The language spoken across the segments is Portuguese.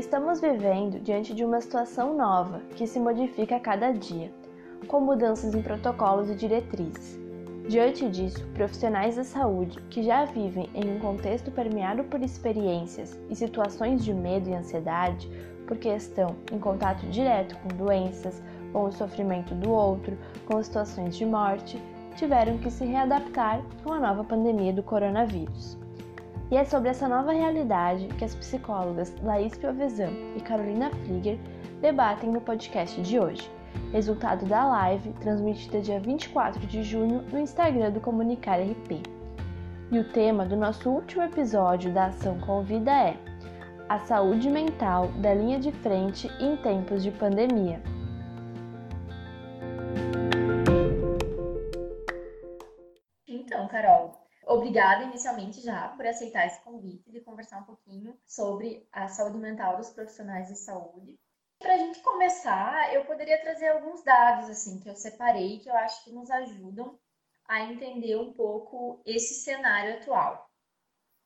Estamos vivendo diante de uma situação nova que se modifica a cada dia, com mudanças em protocolos e diretrizes. Diante disso, profissionais da saúde que já vivem em um contexto permeado por experiências e situações de medo e ansiedade, porque estão em contato direto com doenças, com o sofrimento do outro, com situações de morte, tiveram que se readaptar com a nova pandemia do coronavírus. E é sobre essa nova realidade que as psicólogas Laís Piovesan e Carolina Flieger debatem no podcast de hoje, resultado da live transmitida dia 24 de junho no Instagram do Comunicar RP. E o tema do nosso último episódio da Ação Convida é a saúde mental da linha de frente em tempos de pandemia. Obrigada inicialmente já por aceitar esse convite de conversar um pouquinho sobre a saúde mental dos profissionais de saúde. Para a gente começar, eu poderia trazer alguns dados assim que eu separei que eu acho que nos ajudam a entender um pouco esse cenário atual.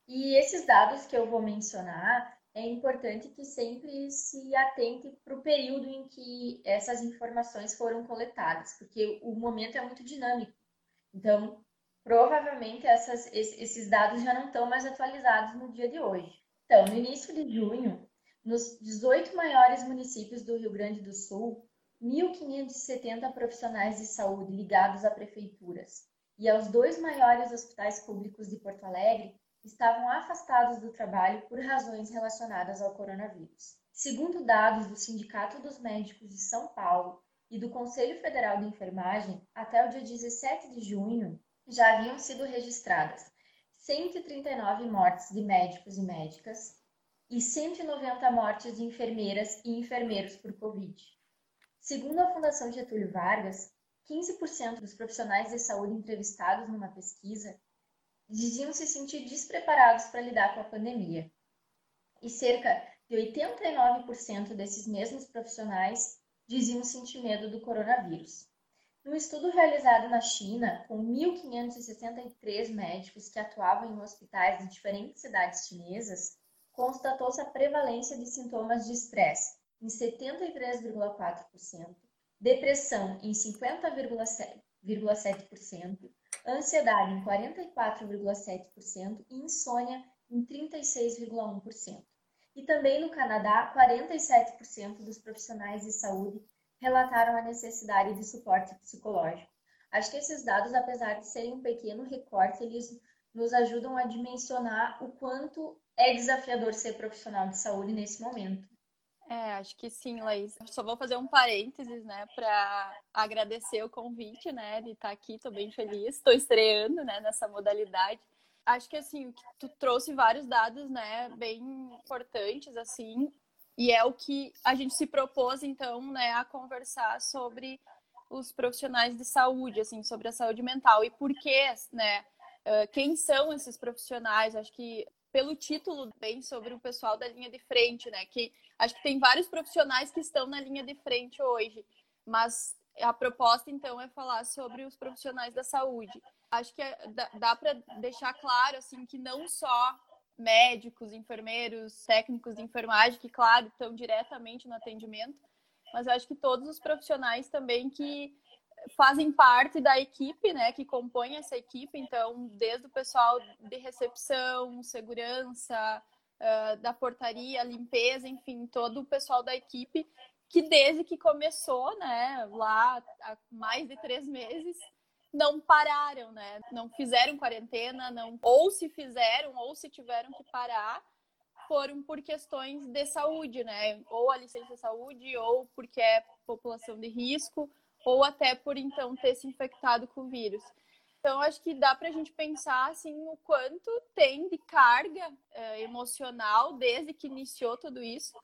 E esses dados que eu vou mencionar, é importante que sempre se atente para o período em que essas informações foram coletadas, porque o momento é muito dinâmico. Então, provavelmente essas, esses dados já não estão mais atualizados no dia de hoje. Então, no início de junho, nos 18 maiores municípios do Rio Grande do Sul, 1.570 profissionais de saúde ligados a prefeituras e aos dois maiores hospitais públicos de Porto Alegre estavam afastados do trabalho por razões relacionadas ao coronavírus. Segundo dados do Sindicato dos Médicos de São Paulo e do Conselho Federal de Enfermagem, até o dia 17 de junho, já haviam sido registradas 139 mortes de médicos e médicas e 190 mortes de enfermeiras e enfermeiros por Covid. Segundo a Fundação Getúlio Vargas, 15% dos profissionais de saúde entrevistados numa pesquisa diziam se sentir despreparados para lidar com a pandemia. E cerca de 89% desses mesmos profissionais diziam sentir medo do coronavírus. Num estudo realizado na China, com 1.563 médicos que atuavam em hospitais de diferentes cidades chinesas, constatou-se a prevalência de sintomas de estresse em 73,4%, depressão em 50,7%, ansiedade em 44,7% e insônia em 36,1%. E também no Canadá, 47% dos profissionais de saúde relataram a necessidade de suporte psicológico. Acho que esses dados, apesar de serem um pequeno recorte, eles nos ajudam a dimensionar o quanto é desafiador ser profissional de saúde nesse momento. É, acho que sim, Laís. Só vou fazer um parênteses, né, para agradecer o convite, né, de estar aqui. Estou bem feliz, estou estreando, né, nessa modalidade. Acho que assim, tu trouxe vários dados, né, bem importantes, assim, e é o que a gente se propôs, então, né, a conversar sobre os profissionais de saúde, assim, sobre a saúde mental e por que, né, quem são esses profissionais? Acho que pelo título bem sobre o pessoal da linha de frente, né, que acho que tem vários profissionais que estão na linha de frente hoje, mas a proposta então é falar sobre os profissionais da saúde. Acho que é, dá para deixar claro assim que não só médicos, enfermeiros, técnicos de enfermagem, que, claro, estão diretamente no atendimento, mas eu acho que todos os profissionais também que fazem parte da equipe, né, que compõem essa equipe, então, desde o pessoal de recepção, segurança, uh, da portaria, limpeza, enfim, todo o pessoal da equipe, que desde que começou, né, lá há mais de três meses, não pararam, né? Não fizeram quarentena, não ou se fizeram ou se tiveram que parar foram por questões de saúde, né? Ou a licença de saúde, ou porque é população de risco, ou até por então ter se infectado com o vírus. Então, acho que dá para a gente pensar assim o quanto tem de carga eh, emocional desde que iniciou tudo isso,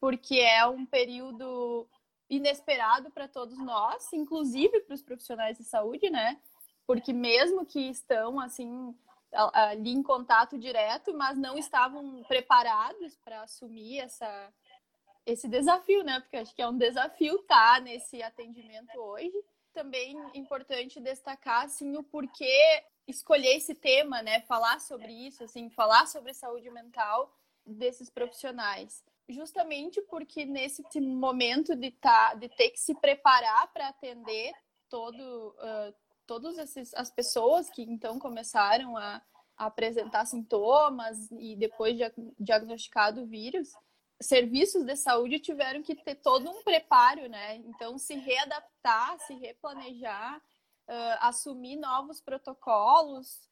porque é um período inesperado para todos nós, inclusive para os profissionais de saúde, né? Porque mesmo que estão assim ali em contato direto, mas não estavam preparados para assumir essa esse desafio, né? Porque acho que é um desafio estar tá nesse atendimento hoje. Também importante destacar assim o porquê escolher esse tema, né? Falar sobre isso, assim, falar sobre saúde mental desses profissionais justamente porque nesse momento de, tá, de ter que se preparar para atender todo, uh, todas as pessoas que então começaram a, a, apresentar sintomas e depois de diagnosticado o vírus, serviços de saúde tiveram que ter todo um preparo, né? Então, se readaptar, se replanejar, uh, assumir novos protocolos.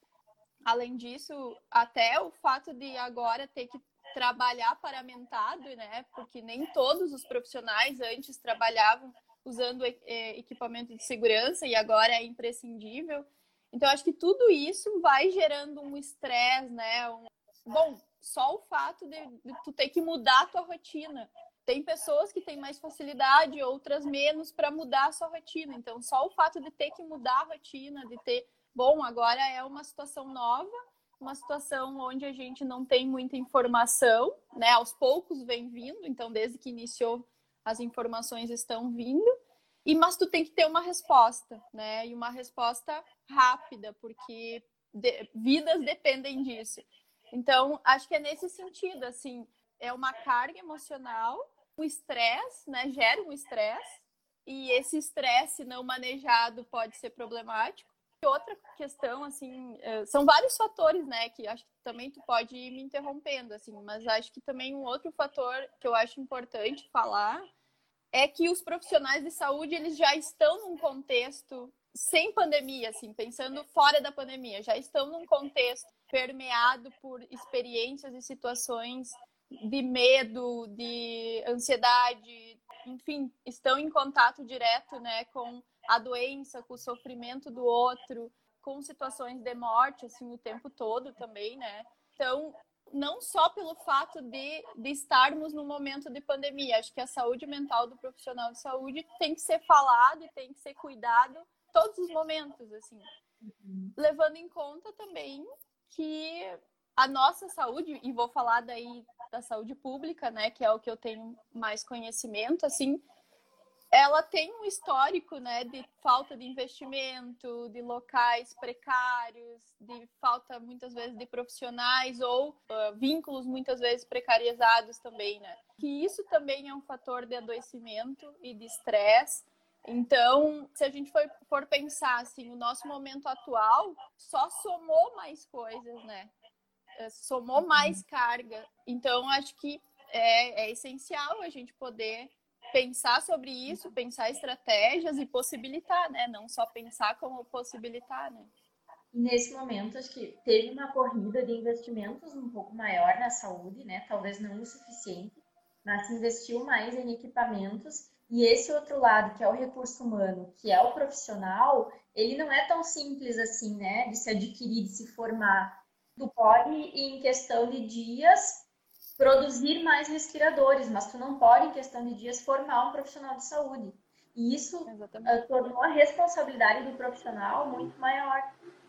Além disso, até o fato de agora ter que trabalhar paramentado, né? Porque nem todos os profissionais antes trabalhavam usando equipamento de segurança e agora é imprescindível. Então, acho que tudo isso vai gerando um estresse, né? Um... Bom, só o fato de, de, tu ter que mudar a tua rotina. Tem pessoas que têm mais facilidade, outras menos, para mudar a sua rotina. Então, só o fato de ter que mudar a rotina, de ter, bom, agora é uma situação nova, uma situação onde a gente não tem muita informação, né? Aos poucos vem vindo, então desde que iniciou as informações estão vindo. E mas tu tem que ter uma resposta, né? E uma resposta rápida, porque de, vidas dependem disso. Então, acho que é nesse sentido, assim, é uma carga emocional, o estresse, né? Gera um estresse, e esse estresse não manejado pode ser problemático. Outra questão, assim, é, são vários fatores, né, que acho que também tu pode ir me interrompendo, assim, mas acho que também um outro fator que eu acho importante falar é que os profissionais de saúde, eles já estão num contexto sem pandemia, assim, pensando fora da pandemia, já estão num contexto permeado por experiências e situações de medo, de ansiedade, enfim, estão em contato direto, né, com a doença, com o sofrimento do outro, com situações de morte, assim, o tempo todo também, né? Então, não só pelo fato de, de estarmos no momento de pandemia, acho que a saúde mental do profissional de saúde tem que ser falado e tem que ser cuidado todos os momentos, assim. Uhum. Levando em conta também que a nossa saúde, e vou falar daí da saúde pública, né, que é o que eu tenho mais conhecimento, assim, ela tem um histórico né, de falta de investimento, de locais precários, de falta muitas vezes de profissionais ou uh, vínculos muitas vezes precarizados também, né? Que isso também é um fator de adoecimento e de estresse. Então, se a gente for, for pensar assim, o nosso momento atual só somou mais coisas, né? É, somou mais carga. Então, acho que é, é essencial a gente poder pensar sobre isso, pensar estratégias e possibilitar, né? Não só pensar como possibilitar, né? Nesse momento, acho que teve uma corrida de investimentos um pouco maior na saúde, né? Talvez não o suficiente, mas se investiu mais em equipamentos. E esse outro lado, que é o recurso humano, que é o profissional, ele não é tão simples assim, né? De se adquirir, de se formar. Tu pode, em questão de dias, produzir mais respiradores, mas tu não pode, em questão de dias, formar um profissional de saúde. E isso uh, tornou a responsabilidade do profissional muito maior.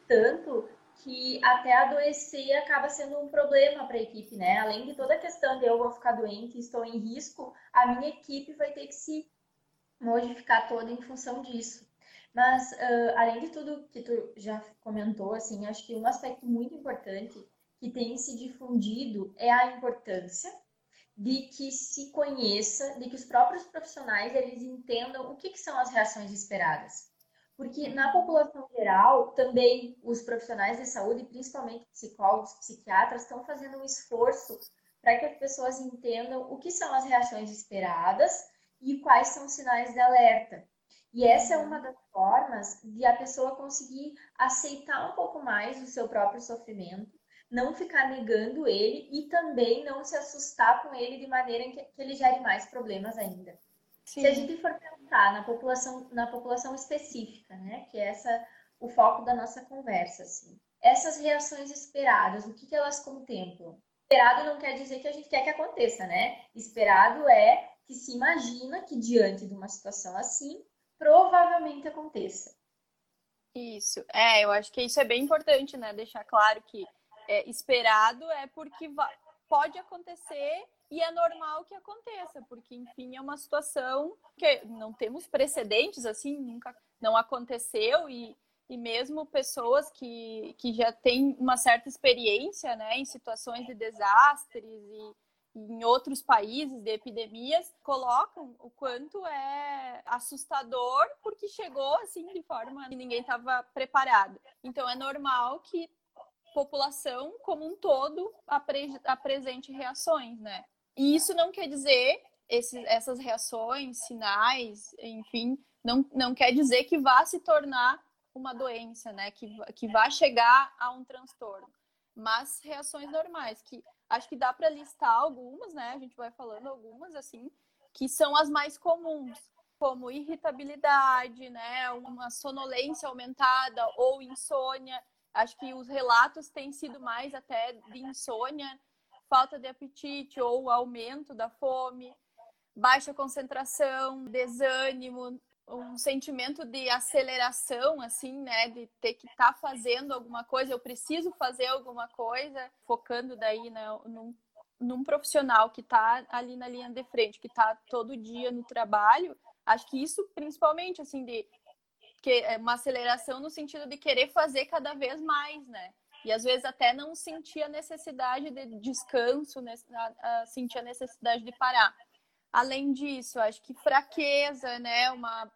Tanto que até adoecer acaba sendo um problema para a equipe, né? Além de toda a questão de eu vou ficar doente, estou em risco, a minha equipe vai ter que se modificar toda em função disso. Mas, uh, além de tudo que tu já comentou, assim, acho que um aspecto muito importante que tem se difundido é a importância de que se conheça, de que os próprios profissionais eles entendam o que, que são as reações esperadas. Porque na população geral, também os profissionais de saúde, principalmente psicólogos, psiquiatras, estão fazendo um esforço para que as pessoas entendam o que são as reações esperadas e quais são os sinais de alerta. E essa é uma das formas de a pessoa conseguir aceitar um pouco mais o seu próprio sofrimento não ficar negando ele e também não se assustar com ele de maneira que, que ele gere mais problemas ainda. Sim. Se a gente for pensar na população, na população específica, né, que é essa o foco da nossa conversa, assim. Essas reações esperadas, o que, que elas contemplam? Esperado não quer dizer que a gente quer que aconteça, né? Esperado é que se imagina que diante de uma situação assim, provavelmente aconteça. Isso. É, eu acho que isso é bem importante, né? Deixar claro que é, esperado é porque pode acontecer e é normal que aconteça, porque enfim é uma situação que não temos precedentes assim, nunca não aconteceu e, e mesmo pessoas que, que já têm uma certa experiência, né, em situações de desastres e, em outros países de epidemias colocam o quanto é assustador porque chegou assim de forma que ninguém estava preparado. Então é normal que população como um todo apre apresente reações, né? E isso não quer dizer esses, essas reações, sinais, enfim, não, não quer dizer que vá se tornar uma doença, né? Que, que vá chegar a um transtorno. Mas reações normais, que acho que dá para listar algumas, né? A gente vai falando algumas, assim, que são as mais comuns, como irritabilidade, né? Uma sonolência aumentada ou insônia. Acho que os relatos têm sido mais até de insônia, falta de apetite ou aumento da fome, baixa concentração, desânimo, um sentimento de aceleração, assim, né? De ter que estar tá fazendo alguma coisa, eu preciso fazer alguma coisa, focando daí né, num, num profissional que está ali na linha de frente, que está todo dia no trabalho. Acho que isso, principalmente, assim, de que é uma aceleração no sentido de querer fazer cada vez mais, né? E às vezes até não sentir a necessidade de descanso, né? sentir a necessidade de parar. Além disso, acho que fraqueza, né? Uma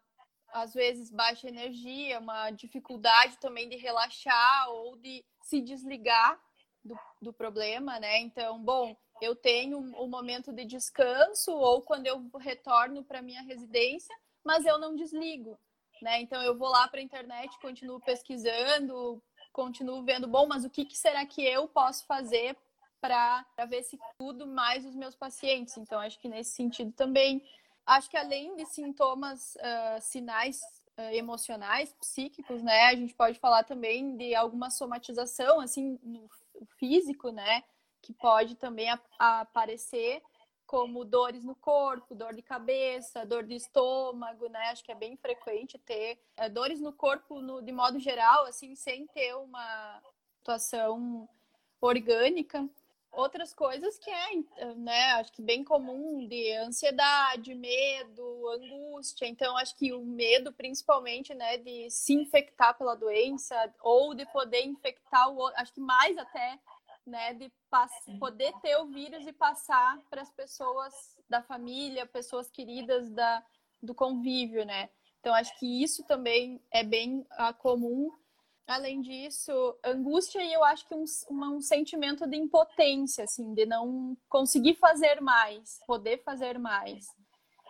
às vezes baixa energia, uma dificuldade também de relaxar ou de se desligar do, do problema, né? Então, bom, eu tenho um momento de descanso ou quando eu retorno para minha residência, mas eu não desligo, né? Então eu vou lá para a internet, continuo pesquisando, continuo vendo, bom, mas o que, que será que eu posso fazer para ver se tudo mais os meus pacientes? Então acho que nesse sentido também Acho que além de sintomas, uh, sinais uh, emocionais, psíquicos, né, a gente pode falar também de alguma somatização, assim, no físico, né, que pode também aparecer como dores no corpo, dor de cabeça, dor de estômago, né? Acho que é bem frequente ter é, dores no corpo no, de modo geral, assim, sem ter uma situação orgânica outras coisas que é, né, acho que bem comum de ansiedade, medo, angústia. Então, acho que o medo, principalmente, né, de se infectar pela doença ou de poder infectar o outro, acho que mais até, né, de poder ter o vírus e passar para as pessoas da família, pessoas queridas da, do convívio, né? Então, acho que isso também é bem uh, comum Além disso, angústia e eu acho que um, um sentimento de impotência, assim, de não conseguir fazer mais, poder fazer mais.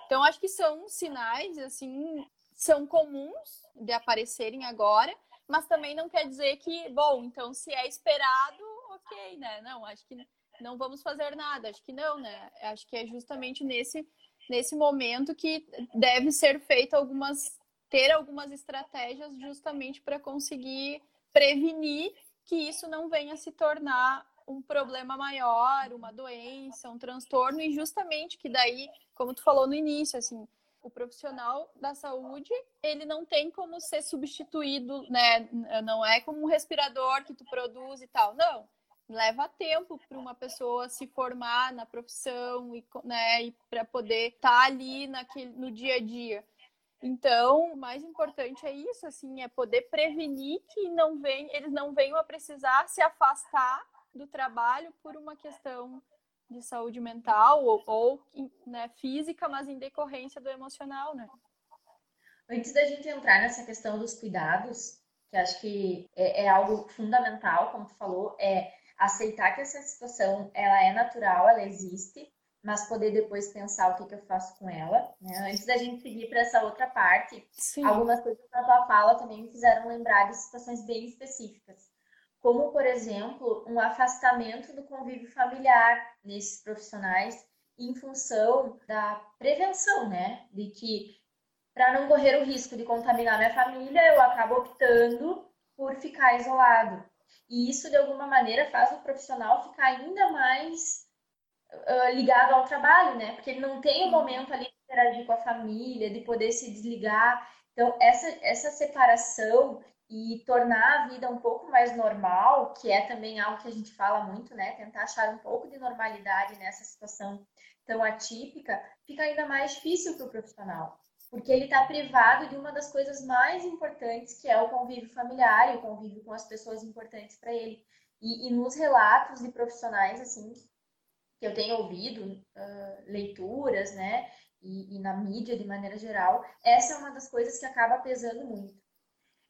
Então, acho que são sinais, assim, são comuns de aparecerem agora, mas também não quer dizer que, bom, então se é esperado, ok, né? Não, acho que não vamos fazer nada, acho que não, né? Acho que é justamente nesse, nesse momento que deve ser feito algumas ter algumas estratégias justamente para conseguir prevenir que isso não venha se tornar um problema maior, uma doença, um transtorno, e justamente que daí, como tu falou no início, assim, o profissional da saúde, ele não tem como ser substituído, né? Não é como um respirador que tu produz e tal. Não. Leva tempo para uma pessoa se formar na profissão e, né, e para poder estar tá ali naquele, no dia a dia. Então, o mais importante é isso, assim, é poder prevenir que não vem, eles não venham a precisar se afastar do trabalho por uma questão de saúde mental ou, ou né, física, mas em decorrência do emocional, né? Antes da gente entrar nessa questão dos cuidados, que acho que é, é algo fundamental, como tu falou, é aceitar que essa situação ela é natural, ela existe, mas poder depois pensar o que, que eu faço com ela. Né? Antes da gente seguir para essa outra parte, Sim. algumas coisas da tua fala também me fizeram lembrar de situações bem específicas, como, por exemplo, um afastamento do convívio familiar nesses profissionais em função da prevenção, né? De que, para não correr o risco de contaminar minha família, eu acabo optando por ficar isolado. E isso, de alguma maneira, faz o profissional ficar ainda mais uh, ligado ao trabalho, né? Porque ele não tem o momento ali de interagir com a família, de poder se desligar. Então, essa, essa separação e tornar a vida um pouco mais normal, que é também algo que a gente fala muito, né? Tentar achar um pouco de normalidade nessa situação tão atípica, fica ainda mais difícil para o profissional, porque ele está privado de uma das coisas mais importantes, que é o convívio familiar e o convívio com as pessoas importantes para ele. E, e, nos relatos de profissionais, assim, que eu tenho ouvido, uh, leituras, né, e, e na mídia de maneira geral, essa é uma das coisas que acaba pesando muito.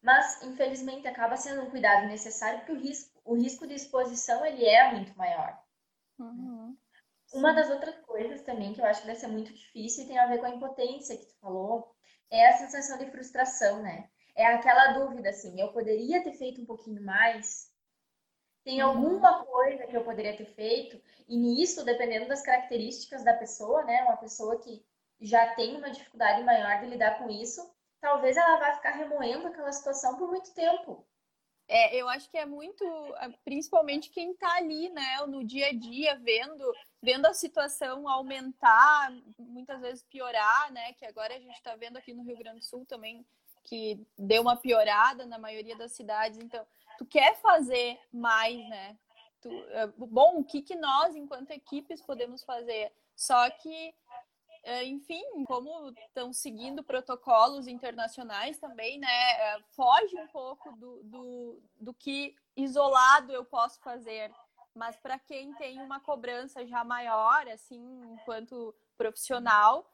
Mas, infelizmente, acaba sendo um cuidado necessário porque o risco, o risco de exposição ele é muito maior. Uhum. Uma das outras coisas também que eu acho que deve ser muito difícil e tem a ver com a impotência que tu falou, é a sensação de frustração, né? É aquela dúvida assim, eu poderia ter feito um pouquinho mais? Tem uhum. alguma coisa que eu poderia ter feito? E nisso, dependendo das características da pessoa, né? Uma pessoa que já tem uma dificuldade maior de lidar com isso, talvez ela vá ficar remoendo aquela situação por muito tempo. É, eu acho que é muito, é, principalmente quem está ali, né, no dia a dia, vendo, vendo a situação aumentar, muitas vezes piorar, né, que agora a gente está vendo aqui no Rio Grande do Sul também que deu uma piorada na maioria das cidades. Então, tu quer fazer mais, né? Tu, é, bom, o que, que nós, enquanto equipes, podemos fazer? Só que enfim, como estão seguindo protocolos internacionais também, né, é, foge um pouco do, do, do que isolado eu posso fazer. Mas para quem tem uma cobrança já maior, assim, enquanto profissional,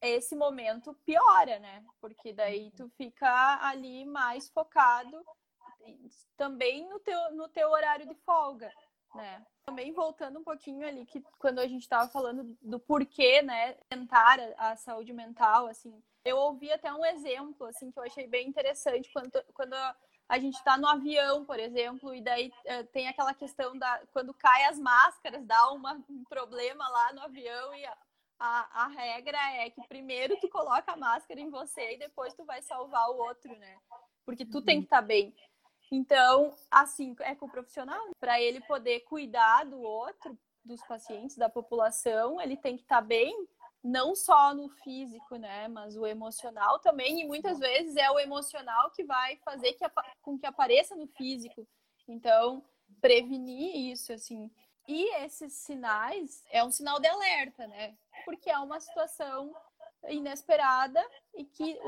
esse momento piora, né? Porque daí tu fica ali mais focado também no teu, no teu horário de folga, né? Também voltando um pouquinho ali que quando a gente estava falando do porquê, né, tentar a, a, saúde mental, assim, eu ouvi até um exemplo, assim, que eu achei bem interessante quando, quando a gente está no avião, por exemplo, e daí uh, tem aquela questão da quando cai as máscaras, dá uma, um problema lá no avião e a, a, a, regra é que primeiro tu coloca a máscara em você e depois tu vai salvar o outro, né? Porque tu tem que estar tá bem. Então, assim, é com o profissional, para ele poder cuidar do outro, dos pacientes, da população, ele tem que estar tá bem, não só no físico, né, mas o emocional também, e muitas vezes é o emocional que vai fazer que, com que apareça no físico. Então, prevenir isso, assim. E esses sinais é um sinal de alerta, né? Porque é uma situação inesperada e que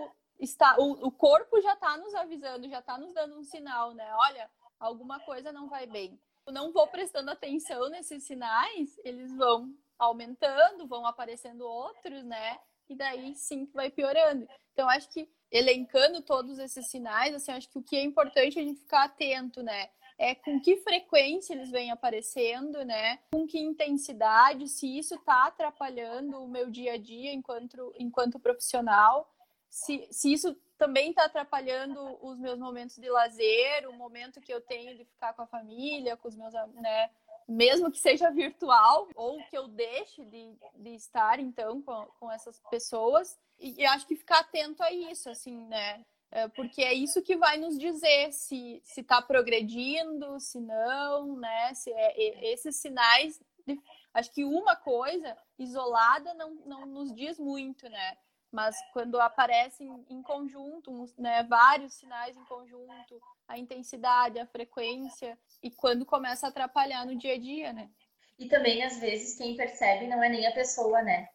está o, o corpo já está nos avisando, já está nos dando um sinal, né? Olha, alguma coisa não vai bem. Eu não vou prestando atenção nesses sinais, eles vão aumentando, vão aparecendo outros, né? E daí sim vai piorando. Então, acho que elencando todos esses sinais, assim, acho que o que é importante é a gente ficar atento, né? É com que frequência eles vêm aparecendo, né? Com que intensidade, se isso está atrapalhando o meu dia a dia enquanto, enquanto profissional se, se isso também está atrapalhando os meus momentos de lazer, o momento que eu tenho de ficar com a família, com os meus, né? Mesmo que seja virtual, ou que eu deixe de, de estar, então, com, com essas pessoas. E, e acho que ficar atento a isso, assim, né? É, porque é isso que vai nos dizer se está progredindo, se não, né? Se é, esses sinais. De, acho que uma coisa isolada não, não nos diz muito, né? Mas quando aparecem em conjunto, né, vários sinais em conjunto, a intensidade, a frequência, e quando começa a atrapalhar no dia a dia, né? E também, às vezes, quem percebe não é nem a pessoa, né?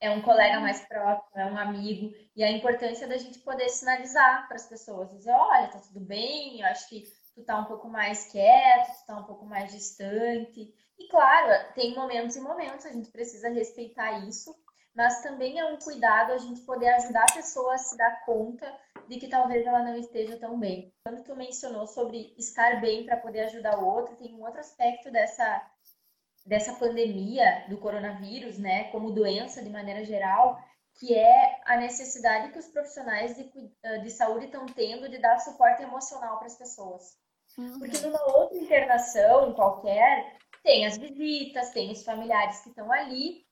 É um colega mais próximo, é um amigo, e a importância da gente poder sinalizar para as pessoas, dizer, olha, tá tudo bem, eu acho que tu tá um pouco mais quieto, tu tá um pouco mais distante. E claro, tem momentos e momentos, a gente precisa respeitar isso, mas também é um cuidado a gente poder ajudar a pessoa a se dar conta de que talvez ela não esteja tão bem. Quando tu mencionou sobre estar bem para poder ajudar o outro, tem um outro aspecto dessa dessa pandemia do coronavírus, né, como doença de maneira geral, que é a necessidade que os profissionais de, de saúde estão tendo de dar suporte emocional para as pessoas. Uhum. Porque numa outra internação qualquer, tem as visitas, tem os familiares que estão ali,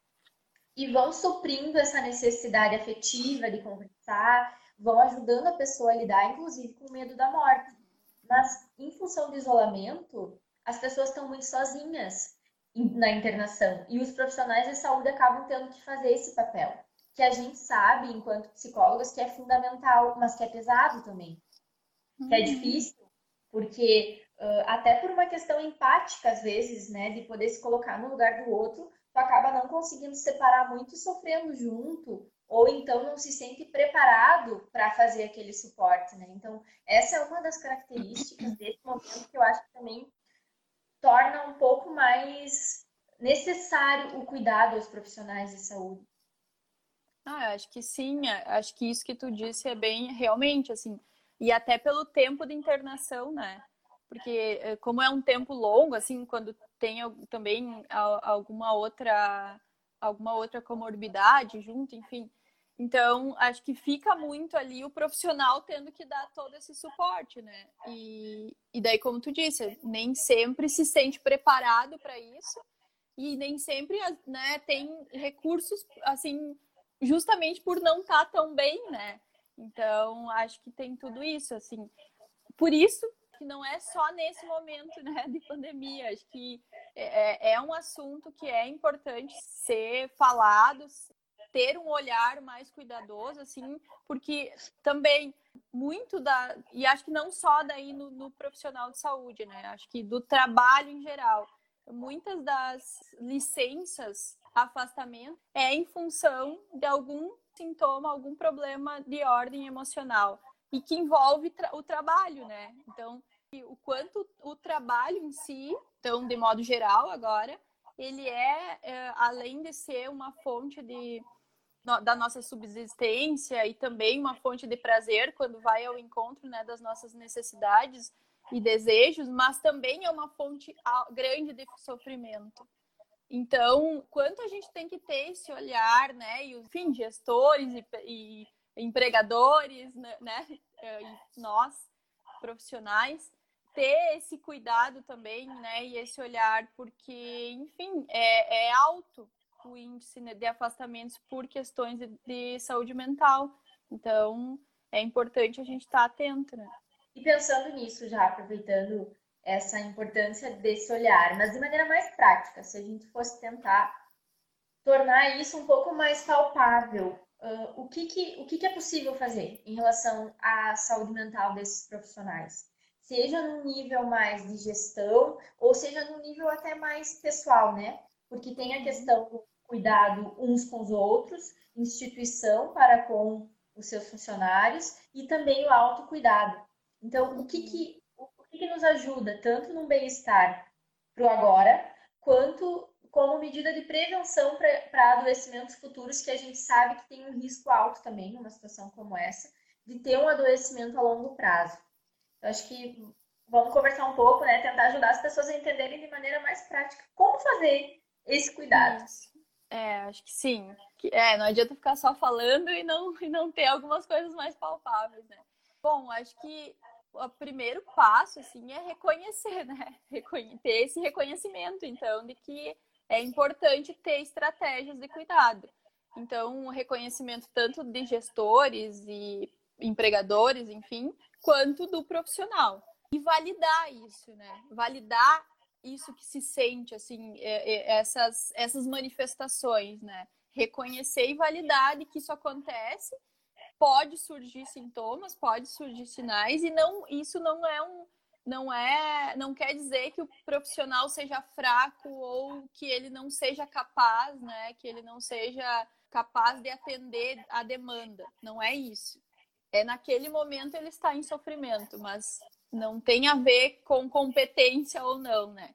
e vão suprindo essa necessidade afetiva de conversar, vão ajudando a pessoa a lidar, inclusive, com o medo da morte. Mas, em função do isolamento, as pessoas estão muito sozinhas na internação e os profissionais de saúde acabam tendo que fazer esse papel, que a gente sabe, enquanto psicólogos, que é fundamental, mas que é pesado também, uhum. que é uhum. difícil, porque até por uma questão empática, às vezes, né, de poder se colocar no lugar do outro, tu acaba não conseguindo separar muito e sofrendo junto, ou então não se sente preparado para fazer aquele suporte, né? Então, essa é uma das características desse momento que eu acho que também torna um pouco mais necessário o cuidado aos profissionais de saúde? Ah, acho que sim, acho que isso que tu disse é bem realmente assim, e até pelo tempo de internação, né? Porque eh, como é um tempo longo, assim, quando tem também alguma outra alguma outra comorbidade junto, enfim. Então, acho que fica muito ali o profissional tendo que dar todo esse suporte, né? E, e daí, como tu disse, nem sempre se sente preparado para isso e nem sempre né, tem recursos, assim, justamente por não estar tá tão bem, né? Então, acho que tem tudo isso, assim. Por isso que não é só nesse momento né, de pandemia. Acho que é, é, é um assunto que é importante ser falado, ter um olhar mais cuidadoso, assim, porque também muito da. E acho que não só daí no, no profissional de saúde, né? Acho que do trabalho em geral. Muitas das licenças, afastamento, é em função de algum sintoma, algum problema de ordem emocional e que envolve tra o trabalho, né? Então, o quanto o trabalho em si, então, de modo geral agora, ele é, é além de ser uma fonte de, no, da nossa subsistência e também uma fonte de prazer quando vai ao encontro né, das nossas necessidades e desejos, mas também é uma fonte grande de sofrimento. Então, quanto a gente tem que ter esse olhar, né? E, enfim, gestores e, e empregadores, né, né? E nós, profissionais, ter esse cuidado também, né? E esse olhar, porque, enfim, é, é alto o índice né, de afastamentos por questões de, de, saúde mental. Então, é importante a gente estar tá atento, né? E pensando nisso, já aproveitando essa importância desse olhar, mas de maneira mais prática, se a gente fosse tentar tornar isso um pouco mais palpável, uh, o, que, que, o que, que é possível fazer em relação à saúde mental desses profissionais? Seja no nível mais de gestão, ou seja no nível até mais pessoal, né? Porque tem a questão do cuidado uns com os outros, instituição para com os seus funcionários e também o autocuidado. Então, o que, que que nos ajuda tanto no bem-estar para o agora, quanto como medida de prevenção para adoecimentos futuros, que a gente sabe que tem um risco alto também, numa situação como essa, de ter um adoecimento a longo prazo. Eu acho que vamos conversar um pouco, né? Tentar ajudar as pessoas a entenderem de maneira mais prática como fazer esse cuidado. É, acho que sim. É, não adianta ficar só falando e não, e não ter algumas coisas mais palpáveis, né? Bom, acho que o primeiro passo, assim, é reconhecer, né? ter esse reconhecimento, então, de que é importante ter estratégias de cuidado. Então, o reconhecimento tanto de gestores e empregadores, enfim, quanto do profissional. E validar isso, né? Validar isso que se sente, assim, é, é, essas, essas manifestações, né? Reconhecer e validar de que isso acontece pode surgir sintomas, pode surgir sinais e não isso não é um não é não quer dizer que o profissional seja fraco ou que ele não seja capaz, né, que ele não seja capaz de atender a demanda. Não é isso. É naquele momento ele está em sofrimento, mas não tem a ver com competência ou não, né?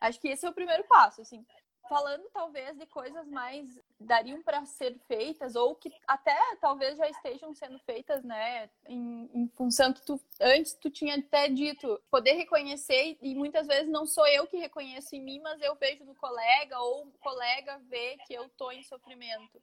Acho que esse é o primeiro passo, assim falando talvez de coisas mais dariam para ser feitas ou que até talvez já estejam sendo feitas, né, em, em, função que tu antes tu tinha até dito poder reconhecer e muitas vezes não sou eu que reconheço em mim, mas eu vejo no colega ou o colega vê que eu tô em sofrimento.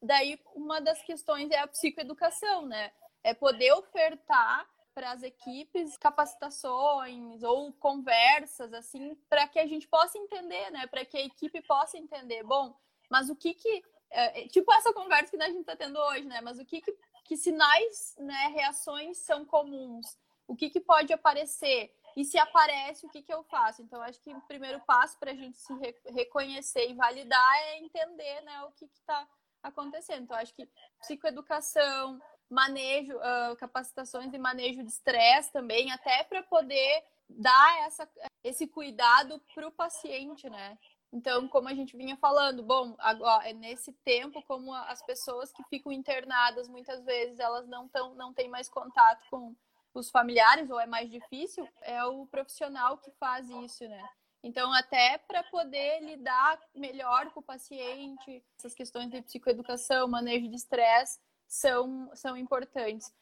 Daí uma das questões é a psicoeducação, né? É poder ofertar para as equipes capacitações ou conversas assim para que a gente possa entender, né? Para que a equipe possa entender, bom, mas o que que é, é tipo essa conversa que a gente está tendo hoje, né? Mas o que que, que sinais, né? Reações são comuns? O que que pode aparecer? E se aparece, o que, que eu faço? Então, acho que o primeiro passo para a gente se re reconhecer e validar é entender né, o que está acontecendo. Então, acho que psicoeducação, manejo, uh, capacitações de manejo de estresse também, até para poder dar essa, esse cuidado para o paciente, né? Então, como a gente vinha falando, bom, agora, nesse tempo, como as pessoas que ficam internadas, muitas vezes elas não, tão, não têm mais contato com os familiares, ou é mais difícil, é o profissional que faz isso, né? Então, até para poder lidar melhor com o paciente, essas questões de psicoeducação, manejo de estresse são, são importantes.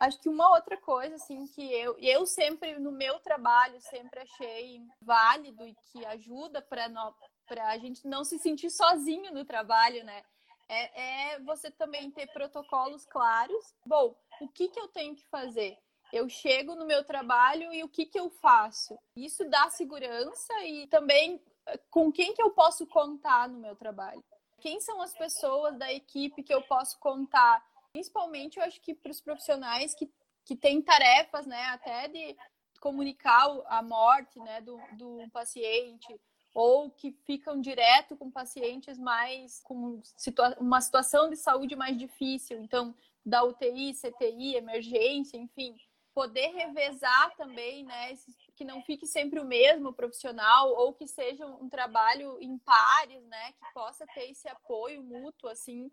Acho que uma outra coisa, assim, que eu, eu sempre, no meu trabalho, sempre achei válido e que ajuda para a gente não se sentir sozinho no trabalho, né? É, é, você também ter protocolos claros. Bom, o que, que eu tenho que fazer? Eu chego no meu trabalho e o que, que eu faço? Isso dá segurança e também eh, com quem que eu posso contar no meu trabalho? Quem são as pessoas da equipe que eu posso contar? Principalmente, eu acho que para os profissionais que, que têm tarefas, né, até de comunicar a morte, né, do, do paciente, ou que ficam direto com pacientes mais com situa uma situação de saúde mais difícil, então da UTI, CTI, emergência, enfim, poder revezar também, né, que não fique sempre o mesmo profissional ou que seja um trabalho em pares, né, que possa ter esse apoio mútuo, assim,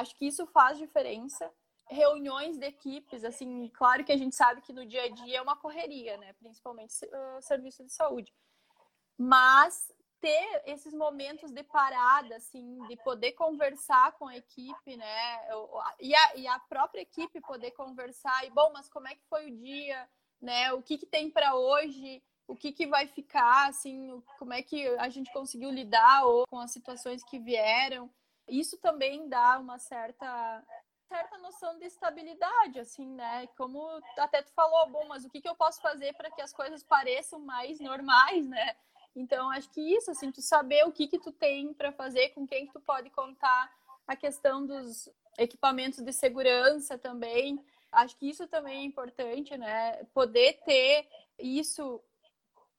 acho que isso faz diferença. Reuniões de equipes, assim, claro que a gente sabe que no dia a dia é uma correria, né, principalmente uh, serviço de saúde mas ter esses momentos de parada, assim, de poder conversar com a equipe, né? E a, e a própria equipe poder conversar e bom, mas como é que foi o dia, né? O que, que tem para hoje? O que, que vai ficar, assim? Como é que a gente conseguiu lidar com as situações que vieram? Isso também dá uma certa certa noção de estabilidade, assim, né? Como até tu falou, bom, mas o que, que eu posso fazer para que as coisas pareçam mais normais, né? Então, acho que isso, assim, tu saber o que que tu tem para fazer, com quem que tu pode contar, a questão dos equipamentos de segurança também. Acho que isso também é importante, né? Poder ter isso,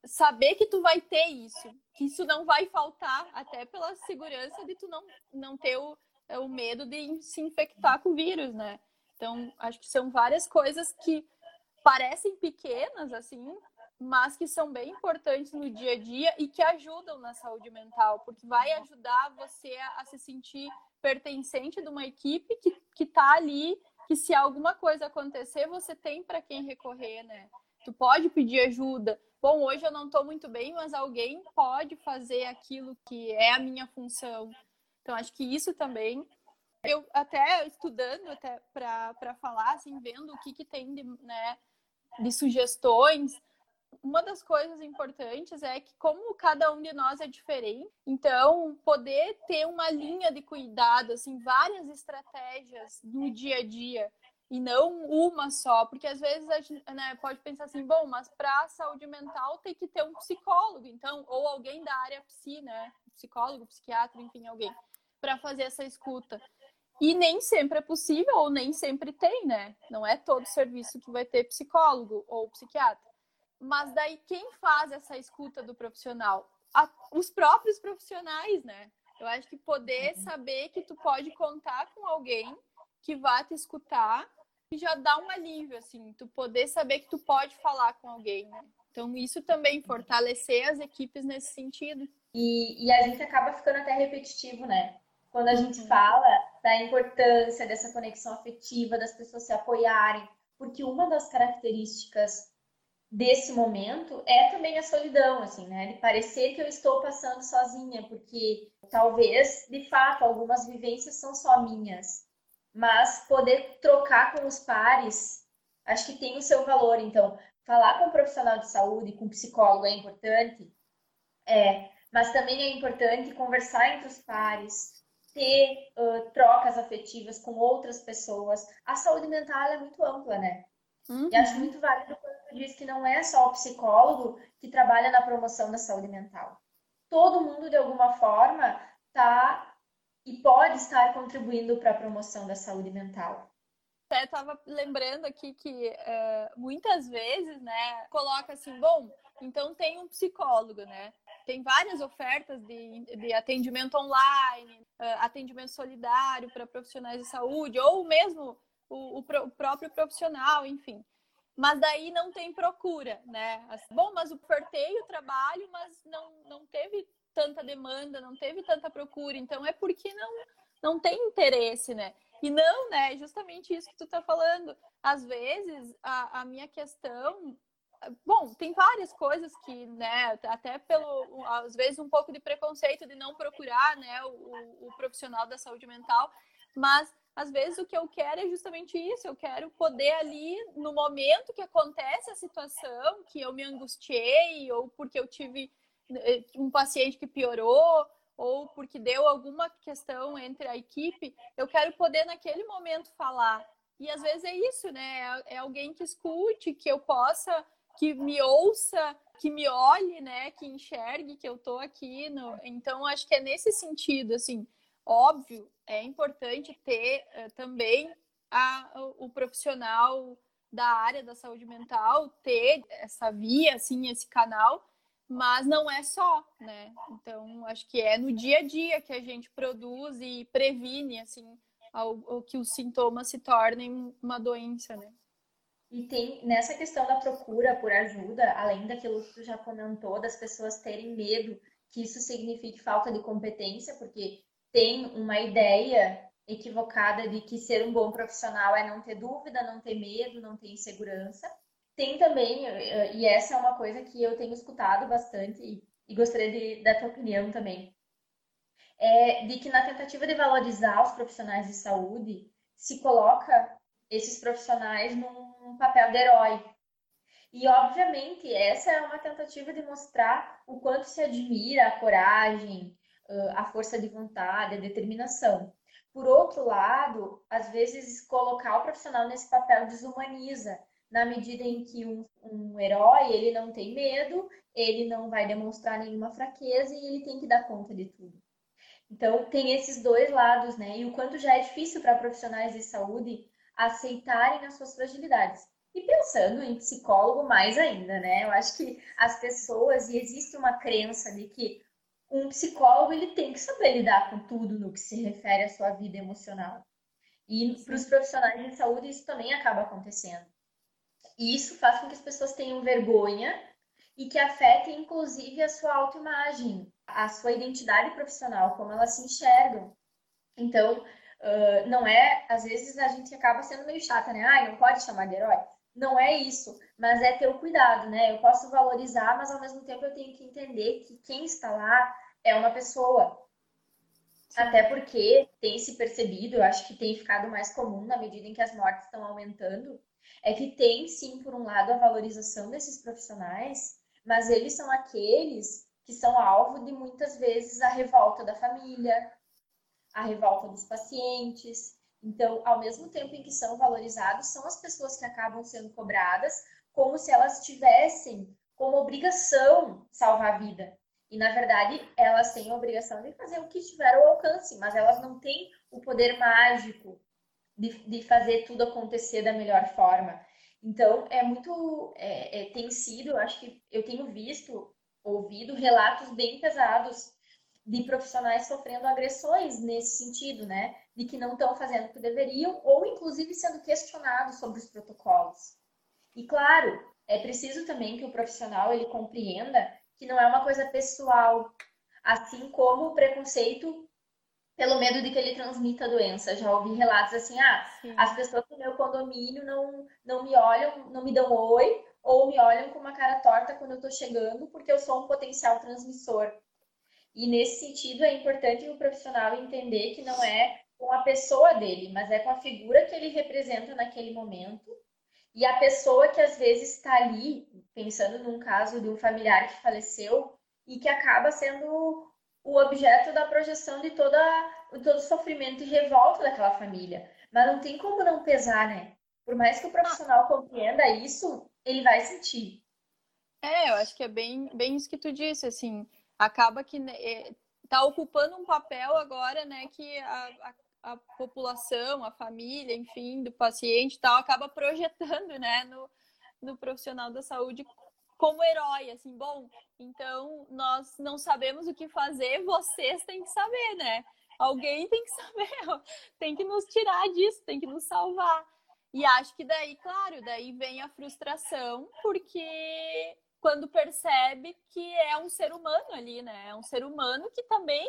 saber que tu vai ter isso, que isso não vai faltar, até pela segurança de tu não, não ter o, o medo de se infectar com o vírus, né? Então, acho que são várias coisas que parecem pequenas, assim, mas que são bem importantes no dia a dia e que ajudam na saúde mental, porque vai ajudar você a, a se sentir pertencente de uma equipe que está ali, que se alguma coisa acontecer, você tem para quem recorrer, né? Tu pode pedir ajuda. Bom, hoje eu não estou muito bem, mas alguém pode fazer aquilo que é a minha função. Então, acho que isso também eu até estudando até para falar assim vendo o que, que tem de, né, de sugestões uma das coisas importantes é que, como cada um de nós é diferente, então poder ter uma linha de cuidado, assim, várias estratégias no dia a dia e não uma só, porque às vezes a gente né, pode pensar assim, bom, mas para a saúde mental tem que ter um psicólogo, então, ou alguém da área psi, né, psicólogo, psiquiatra, enfim, alguém, para fazer essa escuta. E nem sempre é possível, ou nem sempre tem, né? Não é todo serviço que vai ter psicólogo ou psiquiatra. Mas daí quem faz essa escuta do profissional? A, os próprios profissionais, né? Eu acho que poder uhum. saber que tu pode contar com alguém que vai te escutar já dá um alívio, assim, tu poder saber que tu pode falar com alguém, né? Então, isso também fortalecer as equipes nesse sentido. E, e a gente acaba ficando até repetitivo, né? Quando a gente uhum. fala da importância dessa conexão afetiva, das pessoas se apoiarem, porque uma das características desse momento é também a solidão, assim, né? De parecer que eu estou passando sozinha, porque talvez, de fato, algumas vivências são só minhas, mas poder trocar com os pares, acho que tem o seu valor. Então, falar com um profissional de saúde, com um psicólogo é importante, é, mas também é importante conversar entre os pares, ter uh, trocas afetivas com outras pessoas. A saúde mental é muito ampla, né? Uhum. E acho muito válido quando tu diz que não é só o psicólogo que trabalha na promoção da saúde mental. Todo mundo, de alguma forma, está e pode estar contribuindo para a promoção da saúde mental. Eu estava lembrando aqui que uh, muitas vezes, né, coloca assim, bom, então tem um psicólogo, né? Tem várias ofertas de, de atendimento online, uh, atendimento solidário para profissionais de saúde, ou mesmo o, o, o próprio profissional, enfim. Mas daí não tem procura, né? Assim, bom, mas ofertei o trabalho, mas não, não teve tanta demanda, não teve tanta procura. Então é porque não, não tem interesse, né? E não, né? Justamente isso que tu tá falando. Às vezes, a, a minha questão bom, tem várias coisas que, né, até pelo, às vezes, um pouco de preconceito de não procurar, né, o, o profissional da saúde mental, mas às vezes o que eu quero é justamente isso, eu quero poder ali, no momento que acontece a situação, que eu me angustiei, ou porque eu tive um paciente que piorou, ou porque deu alguma questão entre a equipe, eu quero poder naquele momento falar. E às vezes é isso, né? É, é alguém que escute, que eu possa, que me ouça, que me olhe, né? Que enxergue que eu tô aqui. No... Então, acho que é nesse sentido, assim, óbvio, é importante ter uh, também a, o profissional da área da saúde mental, ter essa via, assim, esse canal, mas não é só, né? Então, acho que é no dia a dia que a gente produz e previne, assim, ao, ao que os sintomas se tornem uma doença, né? E tem nessa questão da procura por ajuda, além daquilo que tu já comentou, das pessoas terem medo que isso signifique falta de competência, porque tem uma ideia equivocada de que ser um bom profissional é não ter dúvida, não ter medo, não ter insegurança. Tem também, eh, e essa é uma coisa que eu tenho escutado bastante e, gostaria de, da tua opinião também, é de que na tentativa de valorizar os profissionais de saúde, se coloca esses profissionais num papel de herói. E, obviamente, essa é uma tentativa de mostrar o quanto se admira a coragem, a força de vontade, a determinação. Por outro lado, às vezes colocar o profissional nesse papel desumaniza, na medida em que um, um herói ele não tem medo, ele não vai demonstrar nenhuma fraqueza e ele tem que dar conta de tudo. Então tem esses dois lados, né? E o quanto já é difícil para profissionais de saúde aceitarem as suas fragilidades. E pensando em psicólogo mais ainda, né? Eu acho que as pessoas, e existe uma crença de que um psicólogo ele tem que saber lidar com tudo no que se refere à sua vida emocional. E para os profissionais de saúde isso também acaba acontecendo. E isso faz com que as pessoas tenham vergonha e que afetem, inclusive, a sua autoimagem, a sua identidade profissional, como elas se enxergam. Então, uh, não é, às vezes a gente acaba sendo meio chata, né? Ai, não pode chamar de herói. Não é isso, mas é ter o cuidado, né? Eu posso valorizar, mas ao mesmo tempo eu tenho que entender que quem está lá é uma pessoa. Sim. Até porque tem se percebido, eu acho que tem ficado mais comum na medida em que as mortes estão aumentando, é que tem sim, por um lado, a valorização desses profissionais, mas eles são aqueles que são alvo de muitas vezes a revolta da família, a revolta dos pacientes. Então, ao mesmo tempo em que são valorizados, são as pessoas que acabam sendo cobradas como se elas tivessem como obrigação salvar a vida. E, na verdade, elas têm a obrigação de fazer o que estiver ao alcance, mas elas não têm o poder mágico de, de fazer tudo acontecer da melhor forma. Então, é muito. É, é, tem sido, acho que eu tenho visto, ouvido relatos bem pesados de profissionais sofrendo agressões nesse sentido, né? De que não estão fazendo o que deveriam, ou inclusive sendo questionados sobre os protocolos. E claro, é preciso também que o profissional ele compreenda que não é uma coisa pessoal, assim como o preconceito pelo medo de que ele transmita a doença. Já ouvi relatos assim, ah, Sim. as pessoas do meu condomínio não, não me olham, não me dão oi, ou me olham com uma cara torta quando eu tô chegando, porque eu sou um potencial transmissor. E nesse sentido é importante o profissional entender que não é com a pessoa dele, mas é com a figura que ele representa naquele momento. E a pessoa que às vezes está ali, pensando num caso de um familiar que faleceu e que acaba sendo o objeto da projeção de toda, todo o sofrimento e revolta daquela família. Mas não tem como não pesar, né? Por mais que o profissional compreenda isso, ele vai sentir. É, eu acho que é bem, bem isso que tu disse, assim, acaba que né, é, ocupando um papel agora, né, que a, a, a, população, a família, enfim, do paciente tal, acaba projetando, né, no, no profissional da saúde como herói, assim, bom, então nós não sabemos o que fazer, vocês têm que saber, né? Alguém tem que saber, tem que nos tirar disso, tem que nos salvar. E acho que daí, claro, daí vem a frustração, porque quando percebe que é um ser humano ali, né? É um ser humano que também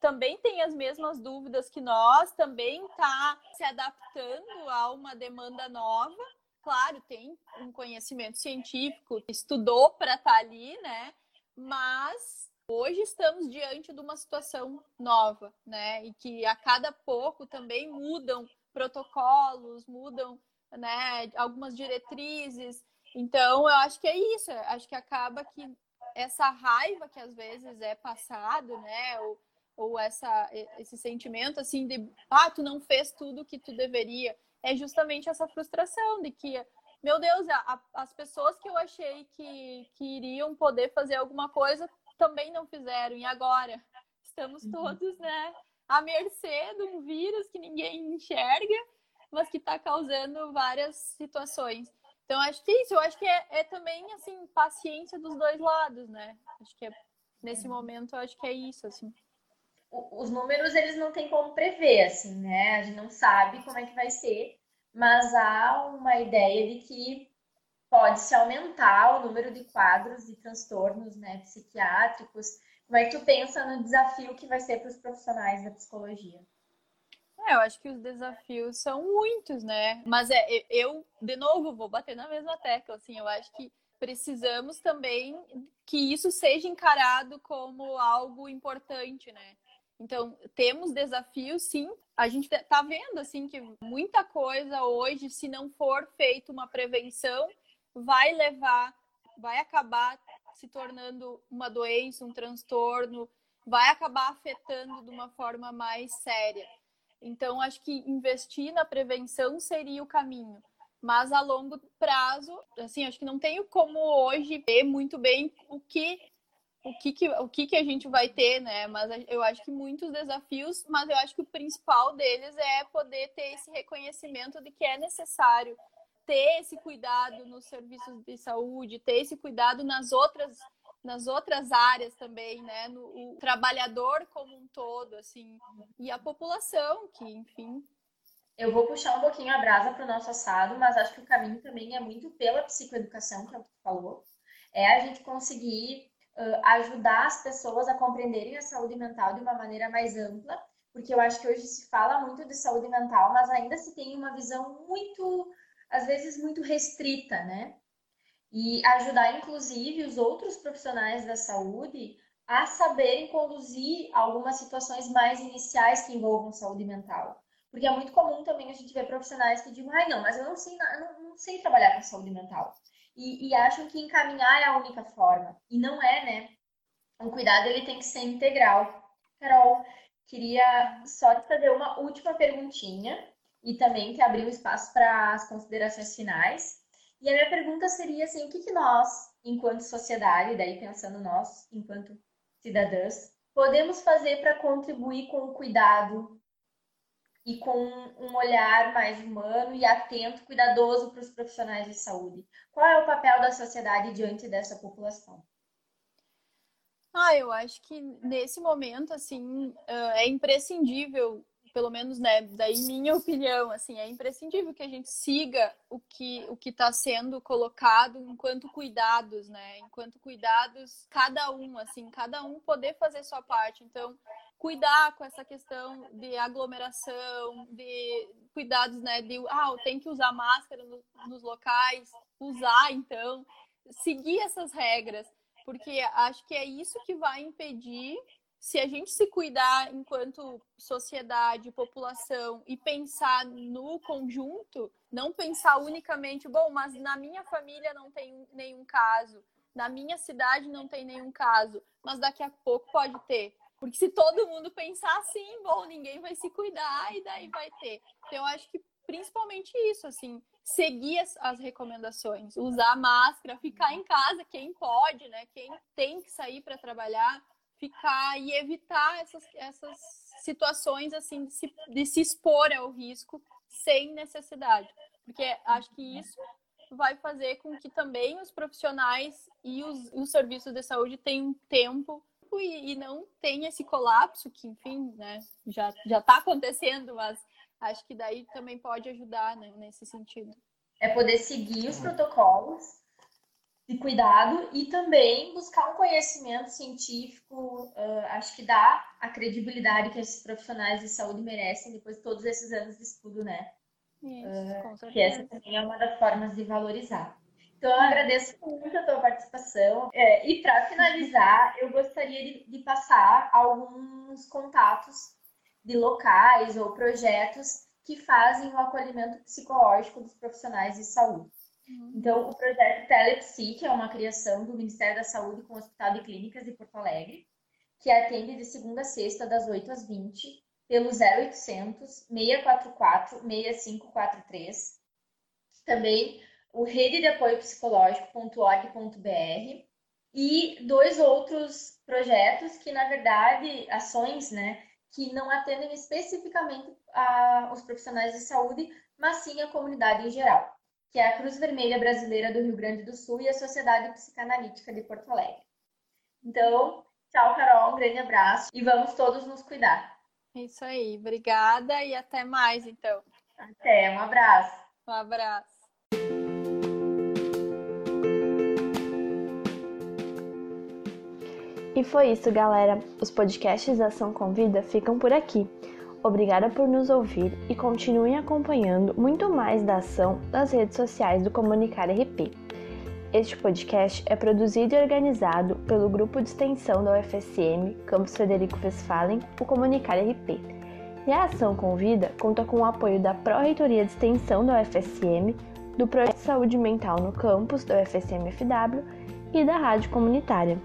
também tem as mesmas dúvidas que nós, também está se adaptando a uma demanda nova claro, tem um conhecimento científico, estudou para estar tá ali, né? Mas hoje estamos diante de uma situação nova, né? E que a cada pouco também mudam protocolos, mudam, né, algumas diretrizes. Então, eu acho que é isso, acho que acaba que essa raiva que às vezes é passado, né, ou, ou essa, esse sentimento assim de, ah, tu não fez tudo que tu deveria, é justamente essa frustração de que, meu Deus, a, as pessoas que eu achei que, que iriam poder fazer alguma coisa também não fizeram, e agora? Estamos uhum. todos, né, à mercê de um vírus que ninguém enxerga, mas que está causando várias situações. Então, acho que isso, eu acho que é, é, também, assim, paciência dos dois lados, né? Acho que é, nesse uhum. momento, eu acho que é isso, assim. Os números, eles não tem como prever, assim, né? A gente não sabe como é que vai ser, mas há uma ideia de que pode-se aumentar o número de quadros e transtornos, né, psiquiátricos. Como é que tu pensa no desafio que vai ser para os profissionais da psicologia? É, eu acho que os desafios são muitos, né? Mas é, eu, de novo, vou bater na mesma tecla, assim, eu acho que precisamos também que isso seja encarado como algo importante, né? Então, temos desafios, sim. A gente tá vendo, assim, que muita coisa hoje, se não for feita uma prevenção, vai levar, vai acabar se tornando uma doença, um transtorno, vai acabar afetando de uma forma mais séria. Então, acho que investir na prevenção seria o caminho. Mas a longo prazo, assim, acho que não tenho como hoje ver muito bem o que o que, que, o que, que a gente vai ter, né? Mas eu acho que muitos desafios, mas eu acho que o principal deles é poder ter esse reconhecimento de que é necessário ter esse cuidado nos serviços de saúde, ter esse cuidado nas outras nas outras áreas também, né? No, o trabalhador como um todo, assim, e a população, que, enfim. Eu vou puxar um pouquinho a brasa para o nosso assado, mas acho que o caminho também é muito pela psicoeducação, que é o que tu falou. É a gente conseguir uh, ajudar as pessoas a compreenderem a saúde mental de uma maneira mais ampla, porque eu acho que hoje se fala muito de saúde mental, mas ainda se tem uma visão muito, às vezes, muito restrita, né? e ajudar, inclusive, os outros profissionais da saúde a saberem conduzir algumas situações mais iniciais que envolvam saúde mental. Porque é muito comum também a gente ver profissionais que dizem, ai, não, mas eu não sei, eu não, não sei trabalhar com saúde mental. E, e, acham que encaminhar é a única forma. E não é, né? O cuidado ele tem que ser integral. Carol, queria só te fazer uma última perguntinha e também que abrir um espaço para as considerações finais. E a minha pergunta seria assim, o que, que nós, enquanto sociedade, daí pensando nós, enquanto cidadãs, podemos fazer para contribuir com o cuidado e com um olhar mais humano e atento, cuidadoso para os profissionais de saúde? Qual é o papel da sociedade diante dessa população? Ah, eu acho que nesse momento, assim, é imprescindível pelo menos, né, daí minha opinião, assim, é imprescindível que a gente siga o que o que está sendo colocado enquanto cuidados, né, enquanto cuidados cada um, assim, cada um poder fazer sua parte. Então, cuidar com essa questão de aglomeração, de cuidados, né, de ah, tem que usar máscara no, nos locais, usar então, seguir essas regras, porque acho que é isso que vai impedir se a gente se cuidar enquanto sociedade, população e pensar no conjunto, não pensar unicamente, bom, mas na minha família não tem nenhum caso, na minha cidade não tem nenhum caso, mas daqui a pouco pode ter. Porque se todo mundo pensar assim, bom, ninguém vai se cuidar e daí vai ter. Então, eu acho que principalmente isso, assim, seguir as, as, recomendações, usar máscara, ficar em casa, quem pode, né? Quem tem que sair para trabalhar, ficar e evitar essas, essas situações assim de se, de se expor ao risco sem necessidade. Porque acho que isso vai fazer com que também os profissionais e os, os serviços de saúde tenham tempo e, e não tenha esse colapso que, enfim, né, já já está acontecendo, mas acho que daí também pode ajudar né, nesse sentido. É poder seguir os protocolos de cuidado e também buscar um conhecimento científico, uh, acho que dá a credibilidade que esses profissionais de saúde merecem depois de todos esses anos de estudo, né? Isso, uh, que essa também é uma das formas de valorizar. Então, eu agradeço muito a tua participação. É, e para finalizar, eu gostaria de, de, passar alguns contatos de locais ou projetos que fazem o acolhimento psicológico dos profissionais de saúde. Uhum. Então, o projeto Telepsi, que é uma criação do Ministério da Saúde com o Hospital de Clínicas de Porto Alegre, que atende de segunda a sexta, das 8 às 20, pelo 0800 644 6543. Também o rede de apoio psicológico.org.br e dois outros projetos que, na verdade, ações, né, que não atendem especificamente a, os profissionais de saúde, mas sim a comunidade em geral, que é a Cruz Vermelha Brasileira do Rio Grande do Sul e a Sociedade Psicanalítica de Porto Alegre. Então, tchau, Carol, um grande abraço e vamos todos nos cuidar. Isso aí, obrigada e até mais, então. Até, um abraço. Um abraço. E foi isso, galera. Os podcasts da Ação Convida ficam por aqui. Obrigada por nos ouvir e continuem acompanhando muito mais da ação nas redes sociais do Comunicar RP. Este podcast é produzido e organizado pelo grupo de extensão da UFSM, Campus Frederico Westphalen, o Comunicar RP. E a Ação Convida conta com o apoio da Pró-Reitoria de Extensão da UFSM, do Projeto de Saúde Mental no campus da UFSM-FW e da Rádio Comunitária.